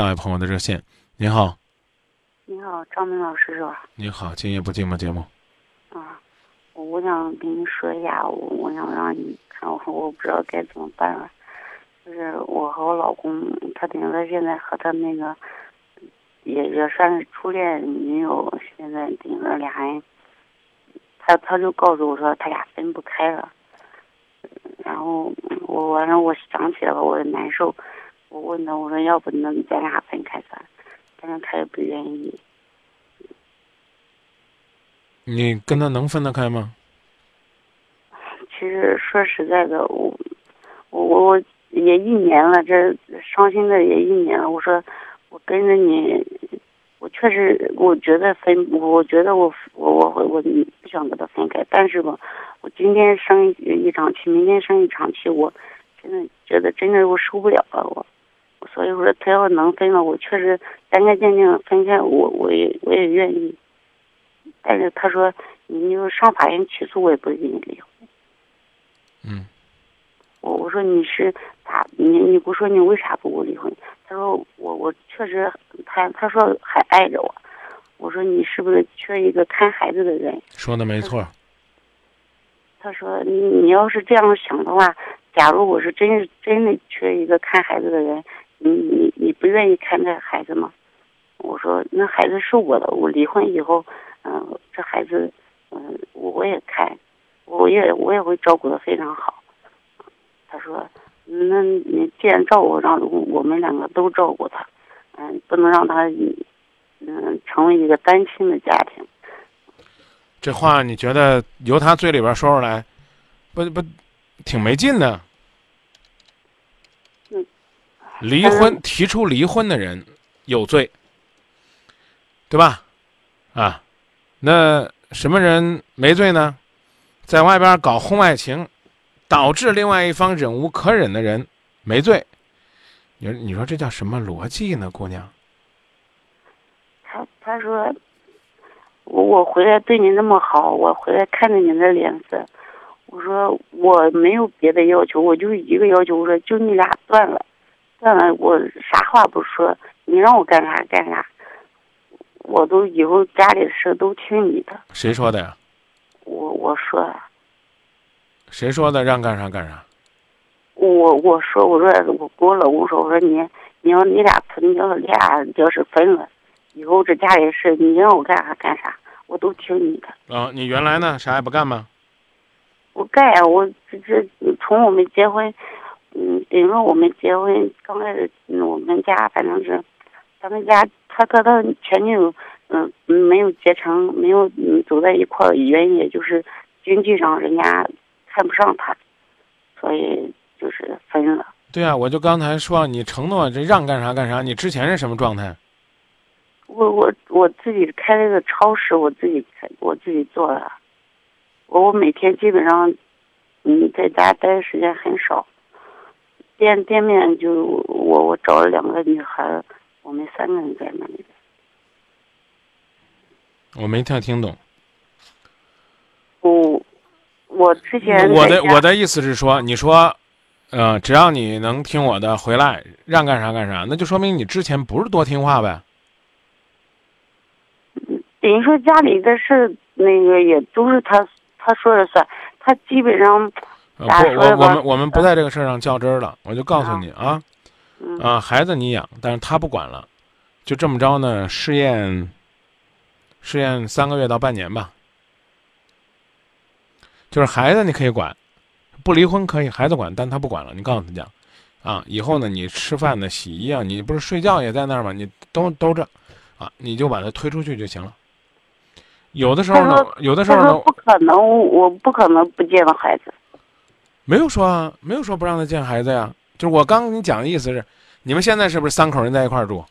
下一位朋友的热线，你好，你好，张明老师是吧？你好，今夜不寂寞节目。啊，我我想跟你说一下，我我想让你看我，我不知道该怎么办了。就是我和我老公，他等于说现在和他那个，也也算是初恋女友，现在顶着俩人，他他就告诉我说他俩分不开了。然后我完了，我想起来了，我也难受。我问他，我说要不能咱俩分开算，但是他也不愿意。你跟他能分得开吗？其实说实在的，我我我我也一年了，这伤心的也一年了。我说我跟着你，我确实我觉得分，我觉得我我我我不想跟他分开，但是吧，我今天生一场气，明天生一场气，我真的觉得真的我受不了了，我。所以说，他要能分了，我确实干干净净分开，我我也我也愿意。但是他说，你就上法院起诉，我也不会跟你离婚。嗯。我我说你是咋？你你不说你为啥不给我离婚？他说我我确实，他他说还爱着我。我说你是不是缺一个看孩子的人？说的没错。他说你你要是这样想的话，假如我是真是真的缺一个看孩子的人。你你你不愿意看这孩子吗？我说那孩子是我的，我离婚以后，嗯，这孩子，嗯，我也看，我也我也会照顾的非常好。他说，那你既然照顾，让我们两个都照顾他，嗯，不能让他，嗯，成为一个单亲的家庭。这话你觉得由他嘴里边说出来，不不，挺没劲的。离婚提出离婚的人有罪，对吧？啊，那什么人没罪呢？在外边搞婚外情，导致另外一方忍无可忍的人没罪。你说，你说这叫什么逻辑呢，姑娘？他他说，我我回来对你那么好，我回来看着你的脸色，我说我没有别的要求，我就一个要求，我说就你俩断了。算了，我啥话不说，你让我干啥干啥，我都以后家里的事都听你的。谁说的呀？我我说。谁说的？让干啥干啥？我我说我说我跟我老公说，我说你你要你俩你要俩要是分了，以后这家里事你让我干啥干啥，我都听你的。啊，你原来呢？啥也不干吗？我干呀，我这这从我们结婚。嗯，等于说我们结婚刚开始，我们家反正是，他们家他和他前女友，嗯，没有结成，没有嗯走在一块儿，原因也就是经济上人家看不上他，所以就是分了。对啊，我就刚才说你承诺这让干啥干啥，你之前是什么状态？我我我自己开了个超市，我自己开，我自己做的，我我每天基本上，嗯，在家待的时间很少。店店面就我我找了两个女孩，我们三个人在那里。我没太听懂。我我之前我的我的意思是说，你说，呃，只要你能听我的，回来让干啥干啥，那就说明你之前不是多听话呗。等于说家里的事，那个也都是他他说了算，他基本上。不，我我们我们不在这个事儿上较真儿了。我就告诉你啊，啊，孩子你养，但是他不管了，就这么着呢。试验，试验三个月到半年吧。就是孩子你可以管，不离婚可以，孩子管，但他不管了。你告诉他讲，啊，以后呢，你吃饭呢、洗衣啊，你不是睡觉也在那儿吗？你都都这，啊，你就把他推出去就行了。有的时候呢，有的时候呢，不可能，我不可能不见到孩子。没有说啊，没有说不让他见孩子呀。就是我刚跟你讲的意思是，你们现在是不是三口人在一块儿住？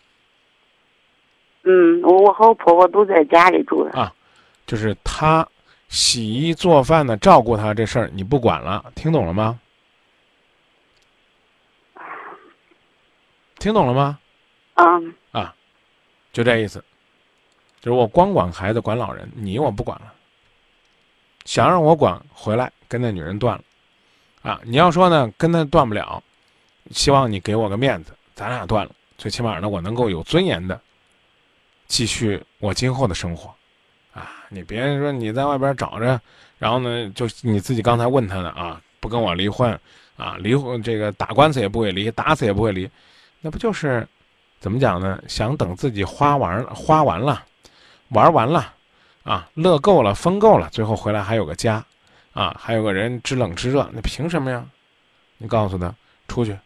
嗯，我我和我婆婆都在家里住啊，就是他洗衣做饭的照顾他这事儿你不管了，听懂了吗？听懂了吗？嗯。啊，就这意思，就是我光管孩子管老人，你我不管了。想让我管，回来跟那女人断了。啊，你要说呢，跟他断不了，希望你给我个面子，咱俩断了，最起码呢，我能够有尊严的继续我今后的生活，啊，你别说你在外边找着，然后呢，就你自己刚才问他的啊，不跟我离婚，啊，离婚这个打官司也不会离，打死也不会离，那不就是怎么讲呢？想等自己花完花完了，玩完了，啊，乐够了，疯够了，最后回来还有个家，啊，还有个人知冷知热，那凭什么呀？你告诉他出去，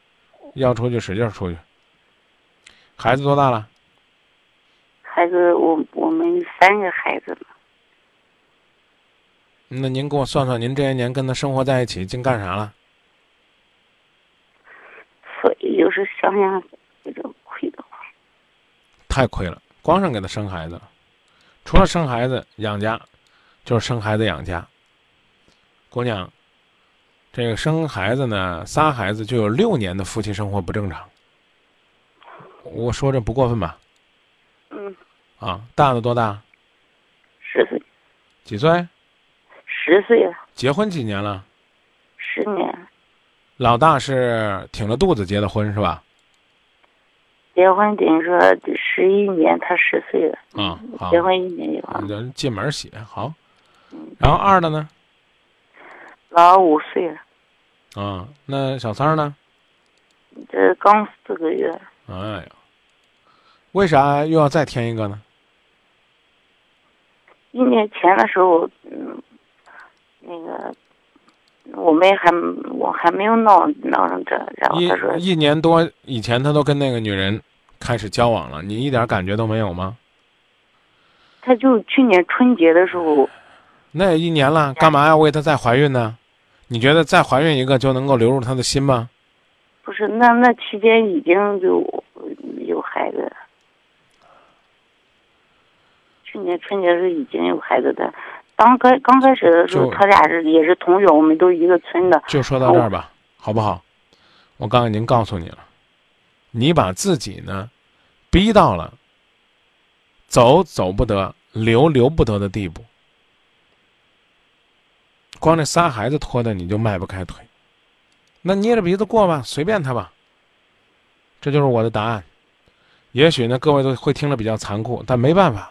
要出去使劲出去。孩子多大了？孩子，我我们三个孩子了。那您给我算算，您这些年跟他生活在一起，净干啥了？所以有时想想，有点亏的慌。太亏了，光剩给他生孩子了，除了生孩子养家，就是生孩子养家。姑娘，这个生孩子呢，仨孩子就有六年的夫妻生活不正常。我说这不过分吧？嗯，啊，大的多大？十岁，几岁？十岁了，结婚几年了？十年。老大是挺着肚子结的婚是吧？结婚等于说十一年，他十岁了。啊，好。结婚一年就完。人进门写好。然后二的呢？老五岁了。啊，那小三儿呢？这刚四个月。哎呀，为啥又要再添一个呢？一年前的时候，嗯，那个我们还我还没有闹闹上这，然后他说一年多以前他都跟那个女人开始交往了，你一点感觉都没有吗？他就去年春节的时候，那也一年了，干嘛要为他再怀孕呢？你觉得再怀孕一个就能够流入他的心吗？不是，那那期间已经有有孩子。去年春节是已经有孩子的，刚开刚开始的时候，他俩是也是同学，我们都一个村的。就说到这儿吧，好不好？我刚才已经告诉你了，你把自己呢逼到了走走不得、留留不得的地步，光这仨孩子拖的你就迈不开腿。那捏着鼻子过吧，随便他吧。这就是我的答案。也许呢，各位都会听了比较残酷，但没办法。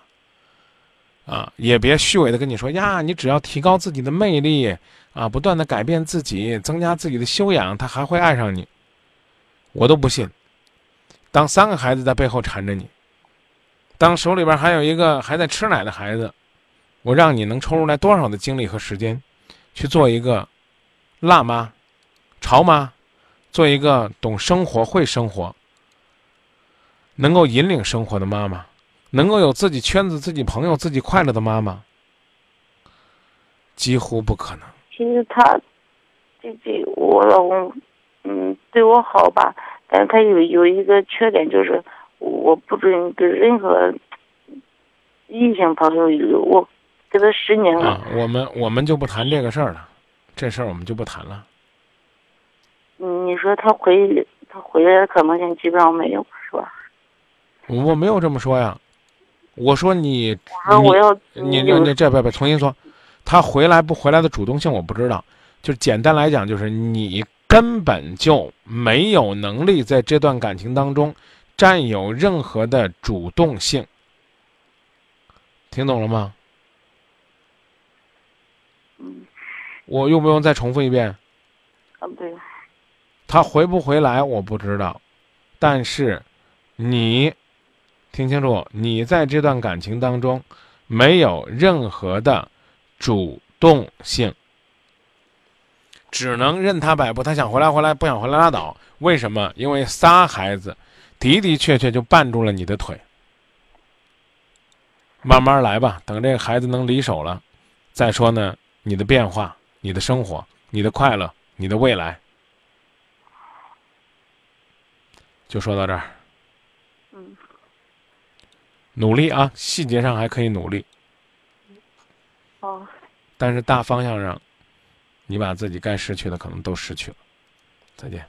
啊，也别虚伪的跟你说呀，你只要提高自己的魅力，啊，不断的改变自己，增加自己的修养，他还会爱上你。我都不信。当三个孩子在背后缠着你，当手里边还有一个还在吃奶的孩子，我让你能抽出来多少的精力和时间，去做一个辣妈？潮妈，做一个懂生活、会生活、能够引领生活的妈妈，能够有自己圈子、自己朋友、自己快乐的妈妈，几乎不可能。其实他，这这我老公，嗯，对我好吧，但是他有有一个缺点，就是我不准跟任何异性朋友有我跟他十年了。啊，我们我们就不谈这个事儿了，这事儿我们就不谈了。你说他回他回来的可能性基本上没有，是吧？我没有这么说呀，我说你，我说我要你你你这别别重新说，他回来不回来的主动性我不知道，就简单来讲就是你根本就没有能力在这段感情当中占有任何的主动性，听懂了吗？嗯，我用不用再重复一遍？啊，对。他回不回来我不知道，但是，你听清楚，你在这段感情当中没有任何的主动性，只能任他摆布。他想回来回来，不想回来拉倒。为什么？因为仨孩子的的确确就绊住了你的腿。慢慢来吧，等这个孩子能离手了，再说呢，你的变化、你的生活、你的快乐、你的未来。就说到这儿。嗯。努力啊，细节上还可以努力。哦。但是大方向上，你把自己该失去的可能都失去了。再见。